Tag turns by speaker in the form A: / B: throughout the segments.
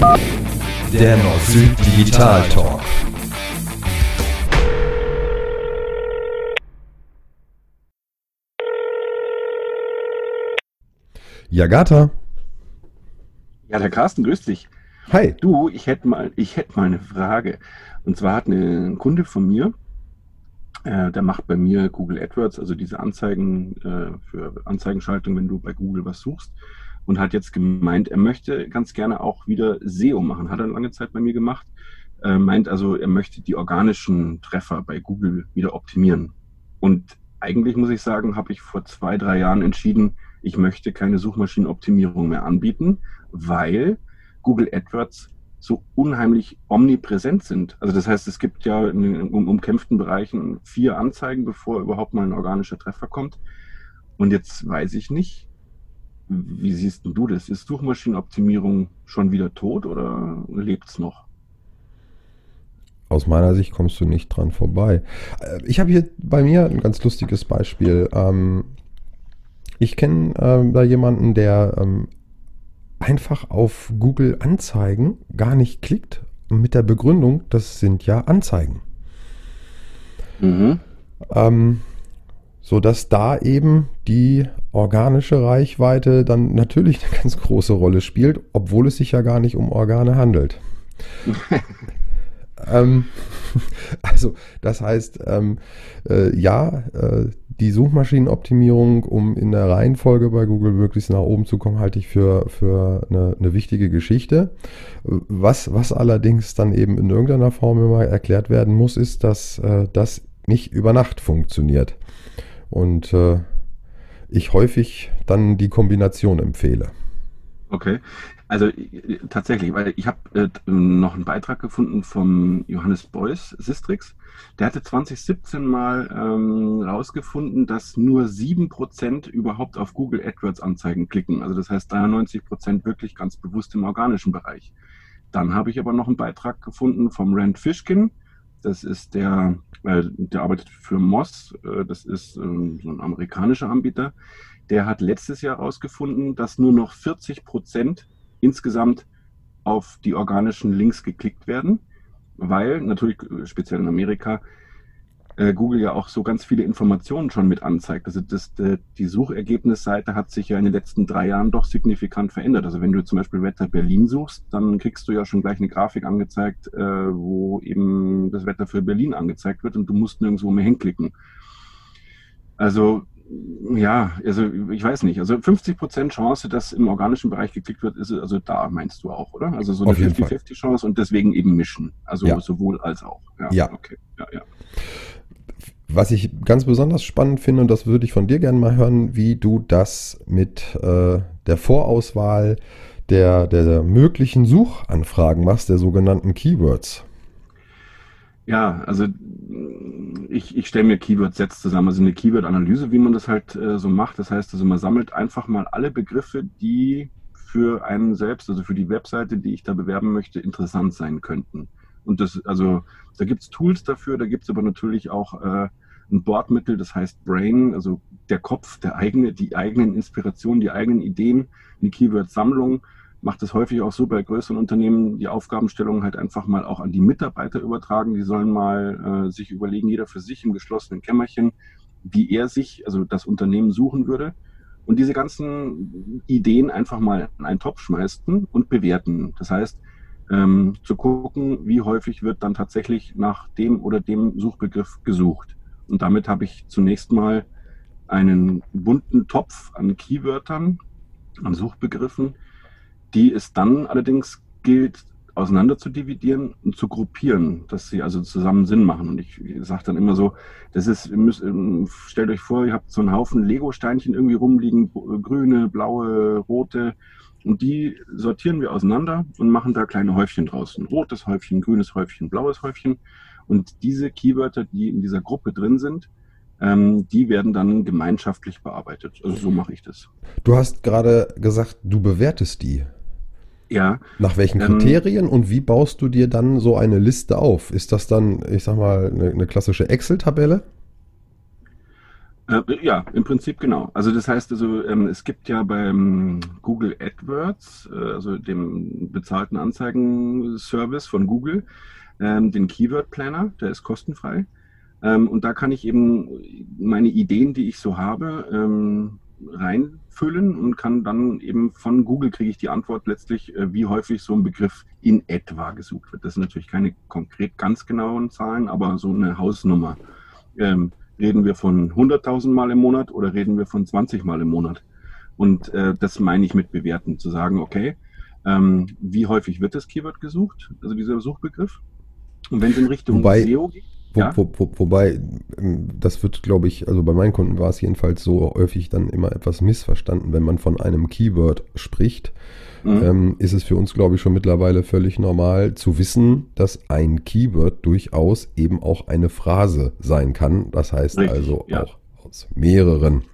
A: Der Nord-Süd Digital Talk.
B: Ja, Gata.
C: Ja, der Carsten, grüß dich.
B: Hi.
C: Du, ich hätte mal, ich hätte mal eine Frage. Und zwar hat ein Kunde von mir, äh, der macht bei mir Google AdWords, also diese Anzeigen äh, für Anzeigenschaltung, wenn du bei Google was suchst. Und hat jetzt gemeint, er möchte ganz gerne auch wieder SEO machen. Hat er lange Zeit bei mir gemacht. Äh, meint also, er möchte die organischen Treffer bei Google wieder optimieren. Und eigentlich muss ich sagen, habe ich vor zwei, drei Jahren entschieden, ich möchte keine Suchmaschinenoptimierung mehr anbieten, weil Google AdWords so unheimlich omnipräsent sind. Also das heißt, es gibt ja in den umkämpften Bereichen vier Anzeigen, bevor überhaupt mal ein organischer Treffer kommt. Und jetzt weiß ich nicht, wie siehst du das? Ist Suchmaschinenoptimierung schon wieder tot oder lebt es noch?
B: Aus meiner Sicht kommst du nicht dran vorbei. Äh, ich habe hier bei mir ein ganz lustiges Beispiel. Ähm, ich kenne äh, da jemanden, der ähm, einfach auf Google Anzeigen gar nicht klickt mit der Begründung, das sind ja Anzeigen. Mhm. Ähm, so dass da eben die organische Reichweite dann natürlich eine ganz große Rolle spielt, obwohl es sich ja gar nicht um Organe handelt. ähm, also das heißt, ähm, äh, ja, äh, die Suchmaschinenoptimierung, um in der Reihenfolge bei Google möglichst nach oben zu kommen, halte ich für, für eine, eine wichtige Geschichte. Was, was allerdings dann eben in irgendeiner Form immer erklärt werden muss, ist, dass äh, das nicht über Nacht funktioniert. Und äh, ich häufig dann die Kombination empfehle.
C: Okay. Also tatsächlich, weil ich habe äh, noch einen Beitrag gefunden vom Johannes Beuys, Sistrix. Der hatte 2017 mal ähm, rausgefunden, dass nur 7% überhaupt auf Google AdWords Anzeigen klicken. Also das heißt 93% wirklich ganz bewusst im organischen Bereich. Dann habe ich aber noch einen Beitrag gefunden vom Rand Fishkin. Das ist der, äh, der arbeitet für Moss. Äh, das ist äh, so ein amerikanischer Anbieter. Der hat letztes Jahr herausgefunden, dass nur noch 40 Prozent insgesamt auf die organischen Links geklickt werden, weil natürlich speziell in Amerika äh, Google ja auch so ganz viele Informationen schon mit anzeigt. Also das, die Suchergebnisseite hat sich ja in den letzten drei Jahren doch signifikant verändert. Also wenn du zum Beispiel Wetter Berlin suchst, dann kriegst du ja schon gleich eine Grafik angezeigt, äh, wo eben das Wetter für Berlin angezeigt wird und du musst nirgendwo mehr hinklicken. Also ja, also ich weiß nicht. Also 50 Prozent Chance, dass im organischen Bereich geklickt wird, ist also da meinst du auch, oder? Also so eine 50-50 Chance und deswegen eben mischen. Also ja. sowohl als auch.
B: Ja, ja. Okay. Ja, ja. Was ich ganz besonders spannend finde, und das würde ich von dir gerne mal hören, wie du das mit äh, der Vorauswahl der, der möglichen Suchanfragen machst, der sogenannten Keywords.
C: Ja, also ich, ich stelle mir Keyword-Sets zusammen, also eine Keyword-Analyse, wie man das halt äh, so macht. Das heißt also, man sammelt einfach mal alle Begriffe, die für einen selbst, also für die Webseite, die ich da bewerben möchte, interessant sein könnten. Und das, also da gibt's Tools dafür, da gibt's aber natürlich auch äh, ein Bordmittel, das heißt Brain, also der Kopf, der eigene, die eigenen Inspirationen, die eigenen Ideen, eine Keyword-Sammlung macht es häufig auch so bei größeren Unternehmen, die Aufgabenstellung halt einfach mal auch an die Mitarbeiter übertragen. Die sollen mal äh, sich überlegen, jeder für sich im geschlossenen Kämmerchen, wie er sich, also das Unternehmen suchen würde. Und diese ganzen Ideen einfach mal in einen Topf schmeißen und bewerten. Das heißt, ähm, zu gucken, wie häufig wird dann tatsächlich nach dem oder dem Suchbegriff gesucht. Und damit habe ich zunächst mal einen bunten Topf an Keywörtern, an Suchbegriffen, die es dann allerdings gilt, auseinander zu dividieren und zu gruppieren, dass sie also zusammen Sinn machen. Und ich sage dann immer so, das ist, müsst, stellt euch vor, ihr habt so einen Haufen Lego-Steinchen irgendwie rumliegen, grüne, blaue, rote, und die sortieren wir auseinander und machen da kleine Häufchen draus. Ein rotes Häufchen, grünes Häufchen, blaues Häufchen. Und diese Keywörter, die in dieser Gruppe drin sind, ähm, die werden dann gemeinschaftlich bearbeitet. Also so mache ich das.
B: Du hast gerade gesagt, du bewertest die. Ja. Nach welchen ähm, Kriterien ähm, und wie baust du dir dann so eine Liste auf? Ist das dann, ich sag mal, eine, eine klassische Excel-Tabelle?
C: Äh, ja, im Prinzip genau. Also das heißt also, ähm, es gibt ja beim Google AdWords, äh, also dem bezahlten Anzeigenservice von Google, ähm, den Keyword Planner, der ist kostenfrei. Ähm, und da kann ich eben meine Ideen, die ich so habe, ähm, reinfüllen und kann dann eben von Google kriege ich die Antwort letztlich, äh, wie häufig so ein Begriff in etwa gesucht wird. Das sind natürlich keine konkret ganz genauen Zahlen, aber so eine Hausnummer. Ähm, Reden wir von 100.000 Mal im Monat oder reden wir von 20 Mal im Monat? Und äh, das meine ich mit bewerten, zu sagen, okay, ähm, wie häufig wird das Keyword gesucht, also dieser Suchbegriff? Und wenn es in Richtung
B: Wobei,
C: SEO geht,
B: Wo,
C: ja?
B: wo, wo, wobei, ähm, das wird, glaube ich, also bei meinen Kunden war es jedenfalls so häufig dann immer etwas missverstanden, wenn man von einem Keyword spricht.
C: Mhm.
B: Ähm, ist es für uns, glaube ich, schon mittlerweile völlig normal zu wissen, dass ein Keyword durchaus eben auch eine Phrase sein kann. Das heißt
C: Richtig,
B: also
C: ja.
B: auch aus mehreren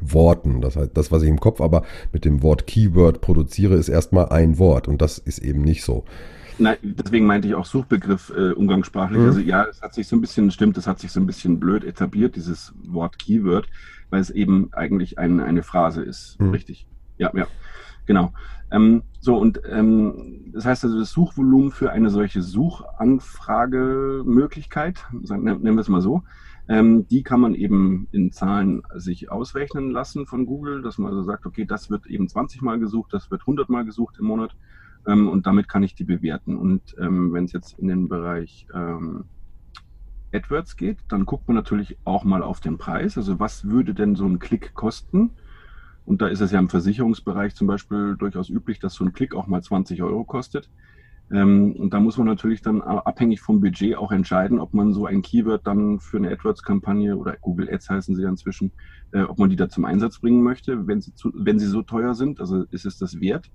B: Worten. Das heißt, das, was ich im Kopf aber mit dem Wort Keyword produziere, ist erstmal ein Wort und das ist eben nicht so.
C: Nein, deswegen meinte ich auch Suchbegriff äh, umgangssprachlich.
B: Mhm.
C: Also ja, es hat sich so ein bisschen, stimmt, es hat sich so ein bisschen blöd etabliert, dieses Wort Keyword, weil es eben eigentlich ein, eine Phrase ist.
B: Mhm.
C: Richtig. Ja, ja, genau. Ähm, so, und ähm, das heißt also, das Suchvolumen für eine solche Suchanfragemöglichkeit, nennen wir es mal so, ähm, die kann man eben in Zahlen sich ausrechnen lassen von Google, dass man also sagt, okay, das wird eben 20 Mal gesucht, das wird 100 Mal gesucht im Monat ähm, und damit kann ich die bewerten. Und ähm, wenn es jetzt in den Bereich ähm, AdWords geht, dann guckt man natürlich auch mal auf den Preis. Also was würde denn so ein Klick kosten? Und da ist es ja im Versicherungsbereich zum Beispiel durchaus üblich, dass so ein Klick auch mal 20 Euro kostet. Ähm, und da muss man natürlich dann abhängig vom Budget auch entscheiden, ob man so ein Keyword dann für eine AdWords-Kampagne oder Google Ads heißen sie ja inzwischen, äh, ob man die da zum Einsatz bringen möchte, wenn sie, zu, wenn sie so teuer sind. Also ist es das wert?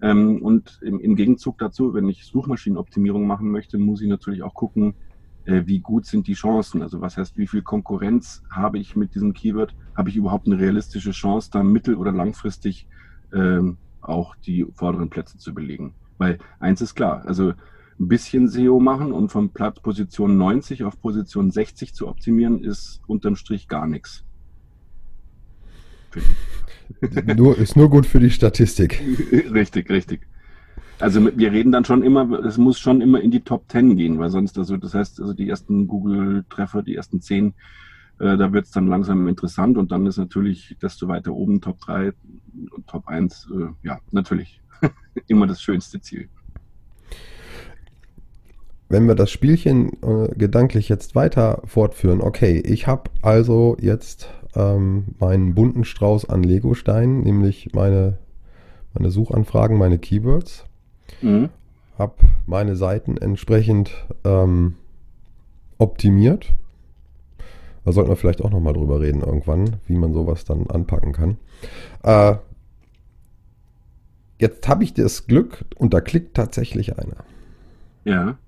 C: Ähm, und im, im Gegenzug dazu, wenn ich Suchmaschinenoptimierung machen möchte, muss ich natürlich auch gucken, äh, wie gut sind die Chancen. Also was heißt, wie viel Konkurrenz habe ich mit diesem Keyword? Habe ich überhaupt eine realistische Chance, da mittel- oder langfristig ähm, auch die vorderen Plätze zu belegen? Weil eins ist klar, also ein bisschen SEO machen und von Platz Position 90 auf Position 60 zu optimieren, ist unterm Strich gar nichts.
B: Nur, ist nur gut für die Statistik.
C: richtig, richtig. Also wir reden dann schon immer, es muss schon immer in die Top 10 gehen, weil sonst, also das heißt, also die ersten Google-Treffer, die ersten 10, äh, da wird es dann langsam interessant und dann ist natürlich, desto weiter oben Top 3 und Top 1, äh, ja, natürlich immer das schönste Ziel.
B: Wenn wir das Spielchen äh, gedanklich jetzt weiter fortführen, okay, ich habe also jetzt ähm, meinen bunten Strauß an Legosteinen, nämlich meine, meine Suchanfragen, meine Keywords,
C: Mhm.
B: habe meine Seiten entsprechend ähm, optimiert. Da sollten wir vielleicht auch nochmal drüber reden irgendwann, wie man sowas dann anpacken kann. Äh, jetzt habe ich das Glück und da klickt tatsächlich einer.
C: Ja.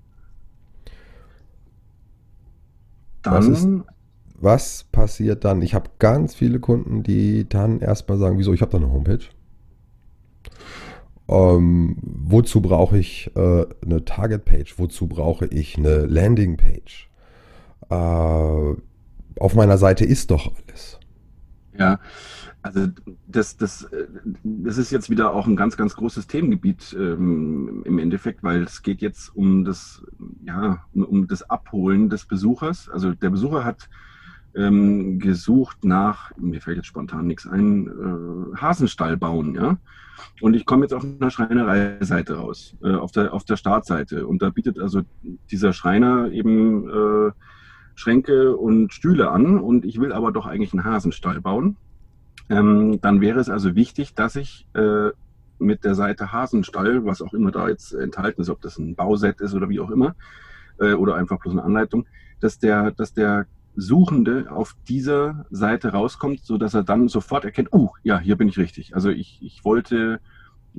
B: Was
C: Dann,
B: ist- Was passiert dann? Ich habe ganz viele Kunden, die dann erstmal sagen, wieso, ich habe da eine Homepage. Ähm, wozu brauche ich äh, eine Target-Page? Wozu brauche ich eine Landing-Page? Äh, auf meiner Seite ist doch alles.
C: ja, also das, das, äh, das ist jetzt wieder auch ein ganz, ganz großes Themengebiet ähm, im Endeffekt, weil es geht jetzt um das, ja, um, das Abholen des Besuchers. Also der Besucher hat ähm, gesucht nach, mir fällt jetzt spontan nichts ein, äh, Hasenstall bauen, ja. Und ich komme jetzt auf einer Schreinereiseite raus, äh, auf, der, auf der Startseite. Und da bietet also dieser Schreiner eben äh, Schränke und Stühle an und ich will aber doch eigentlich einen Hasenstall bauen. Ähm, dann wäre es also wichtig, dass ich äh, mit der Seite Hasenstall, was auch immer da jetzt enthalten ist, ob das ein Bauset ist oder wie auch immer, äh, oder einfach bloß eine Anleitung, dass der, dass der Suchende auf dieser Seite rauskommt, so dass er dann sofort erkennt, uh, ja, hier bin ich richtig. Also ich, ich wollte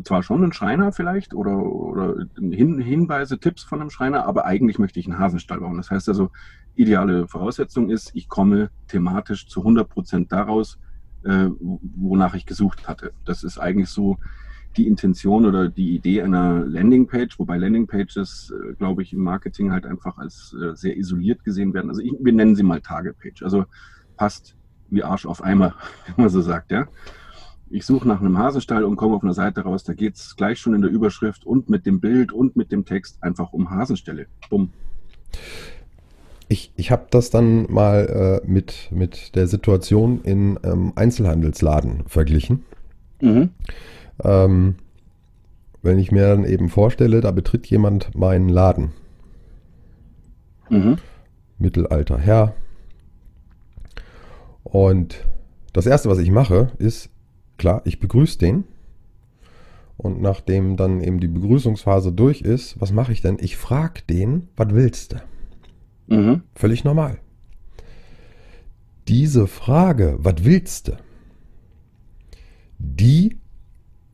C: zwar schon einen Schreiner vielleicht oder, oder Hin, Hinweise, Tipps von einem Schreiner, aber eigentlich möchte ich einen Hasenstall bauen. Das heißt also, ideale Voraussetzung ist, ich komme thematisch zu 100 Prozent daraus, äh, wonach ich gesucht hatte. Das ist eigentlich so die Intention oder die Idee einer Landingpage, wobei Landingpages, äh, glaube ich, im Marketing halt einfach als äh, sehr isoliert gesehen werden. Also ich, wir nennen sie mal Targetpage. Also passt wie Arsch auf Eimer, wie man so sagt, ja. Ich suche nach einem Hasenstall und komme auf eine Seite raus, da geht es gleich schon in der Überschrift und mit dem Bild und mit dem Text einfach um Hasenställe. Bumm.
B: Ich, ich habe das dann mal äh, mit, mit der Situation in ähm, Einzelhandelsladen verglichen.
C: Mhm.
B: Ähm, wenn ich mir dann eben vorstelle, da betritt jemand meinen Laden.
C: Mhm.
B: Mittelalter Herr. Und das Erste, was ich mache, ist, klar, ich begrüße den. Und nachdem dann eben die Begrüßungsphase durch ist, was mache ich denn? Ich frage den, was willst du?
C: Mhm.
B: Völlig normal. Diese Frage, was willst du? Die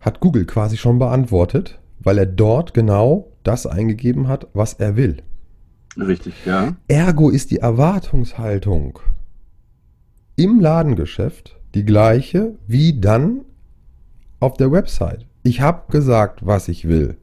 B: hat Google quasi schon beantwortet, weil er dort genau das eingegeben hat, was er will.
C: Richtig, ja.
B: Ergo ist die Erwartungshaltung im Ladengeschäft die gleiche wie dann auf der Website. Ich habe gesagt, was ich will.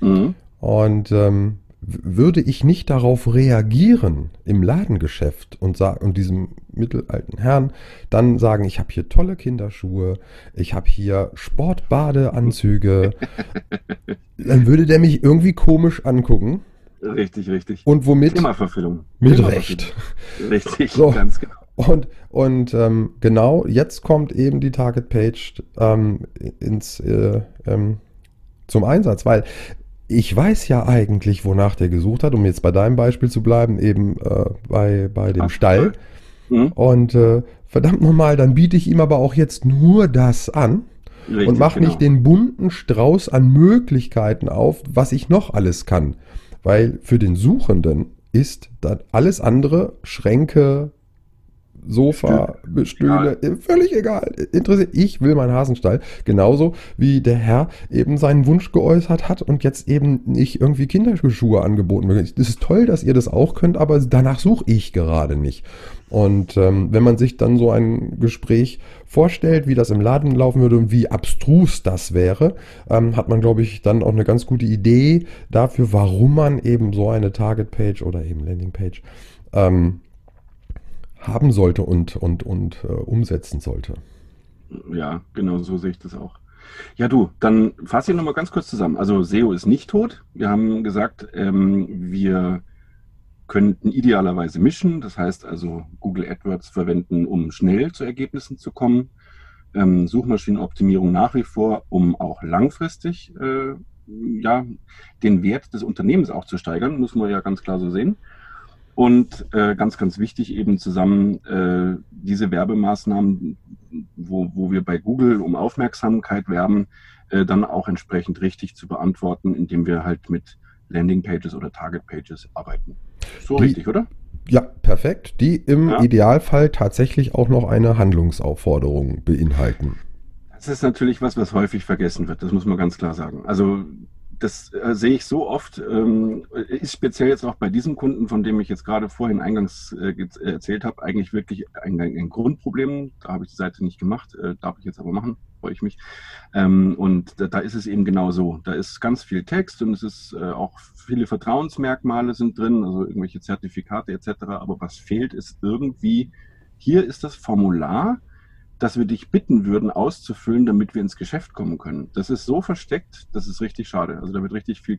C: Mhm.
B: Und ähm, würde ich nicht darauf reagieren im Ladengeschäft und, und diesem mittelalten Herrn dann sagen, ich habe hier tolle Kinderschuhe, ich habe hier Sportbadeanzüge, dann würde der mich irgendwie komisch angucken
C: Richtig, richtig.
B: und womit
C: Themaverfüllung.
B: mit. Recht.
C: Richtig,
B: So.
C: ganz genau.
B: Und, und ähm, genau jetzt kommt eben die Target Page ähm, ins, äh, ähm, zum Einsatz, weil ich weiß ja eigentlich, wonach der gesucht hat, um jetzt bei deinem Beispiel zu bleiben, eben äh, bei, bei dem
C: Ah,
B: Stall.
C: Mhm.
B: Und äh, verdammt nochmal, dann biete ich ihm aber auch jetzt nur das an
C: Richtig,
B: und mache
C: genau.
B: nicht den bunten Strauß an Möglichkeiten auf, was ich noch alles kann. Weil für den Suchenden ist dann alles andere, Schränke, Sofa, Stühle, äh, völlig egal. Interessiert. Ich will meinen Hasenstall. Genauso wie der Herr eben seinen Wunsch geäußert hat und jetzt eben nicht irgendwie Kinderschuhe angeboten wird. Das ist toll, dass ihr das auch könnt, aber danach suche ich gerade nicht. Und ähm, wenn man sich dann so ein Gespräch vorstellt, wie das im Laden laufen würde und wie abstrus das wäre, ähm, hat man, glaube ich, dann auch eine ganz gute Idee dafür, warum man eben so eine Target-Page oder eben Landing-Page ähm, haben sollte und, und, und äh, umsetzen sollte.
C: Ja, genau so sehe ich das auch. Ja, du, dann fasse ich nochmal ganz kurz zusammen. Also SEO ist nicht tot. Wir haben gesagt, ähm, wir könnten idealerweise mischen. Das heißt also Google AdWords verwenden, um schnell zu Ergebnissen zu kommen. Ähm, Suchmaschinenoptimierung nach wie vor, um auch langfristig äh, ja, den Wert des Unternehmens auch zu steigern, muss man ja ganz klar so sehen. Und äh, ganz, ganz wichtig eben zusammen äh, diese Werbemaßnahmen, wo, wo wir bei Google um Aufmerksamkeit werben, äh, dann auch entsprechend richtig zu beantworten, indem wir halt mit Landingpages oder Target-Pages arbeiten. So
B: Die-
C: richtig, oder?
B: Ja, perfekt. Die im
C: Ja.
B: Idealfall tatsächlich auch noch eine Handlungsaufforderung beinhalten.
C: Das ist natürlich was, was häufig vergessen wird, das muss man ganz klar sagen. Also das äh, sehe ich so oft, ähm, ist speziell jetzt auch bei diesem Kunden, von dem ich jetzt gerade vorhin eingangs äh, äh, erzählt habe, eigentlich wirklich ein, ein Grundproblem. Da habe ich die Seite nicht gemacht, äh, darf ich jetzt aber machen, freue ich mich. Ähm, und da, da ist es eben genau so. Da ist ganz viel Text und es ist äh, auch viele Vertrauensmerkmale sind drin, also irgendwelche Zertifikate etc. Aber was fehlt, ist irgendwie, hier ist das Formular, das wir dich bitten würden auszufüllen, damit wir ins Geschäft kommen können. Das ist so versteckt, das ist richtig schade. Also da wird richtig viel